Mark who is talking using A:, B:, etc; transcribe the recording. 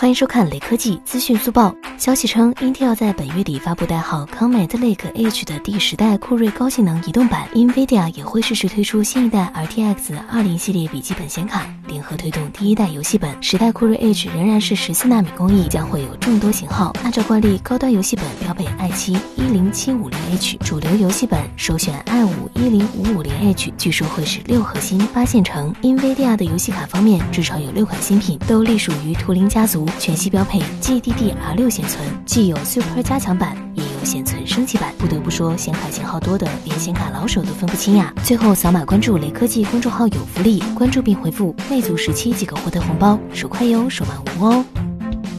A: 欢迎收看雷科技资讯速报。消息称，Intel 在本月底发布代号 Comet Lake H 的第十代酷睿高性能移动版，NVIDIA 也会适时推出新一代 RTX 20系列笔记本显卡，联合推动第一代游戏本。十代酷睿 H 仍然是十四纳米工艺，将会有众多型号。按照惯例，高端游戏本标配 i7 10750H，主流游戏本首选 i5 H 据说会是六核心八线程。NVIDIA 的游戏卡方面，至少有六款新品都隶属于图灵家族。全系标配 GDDR6 显存，既有 Super 加强版，也有显存升级版。不得不说，显卡型号多的连显卡老手都分不清呀。最后扫码关注雷科技公众号有福利，关注并回复魅族十七即可获得红包，手快有，手慢无哦。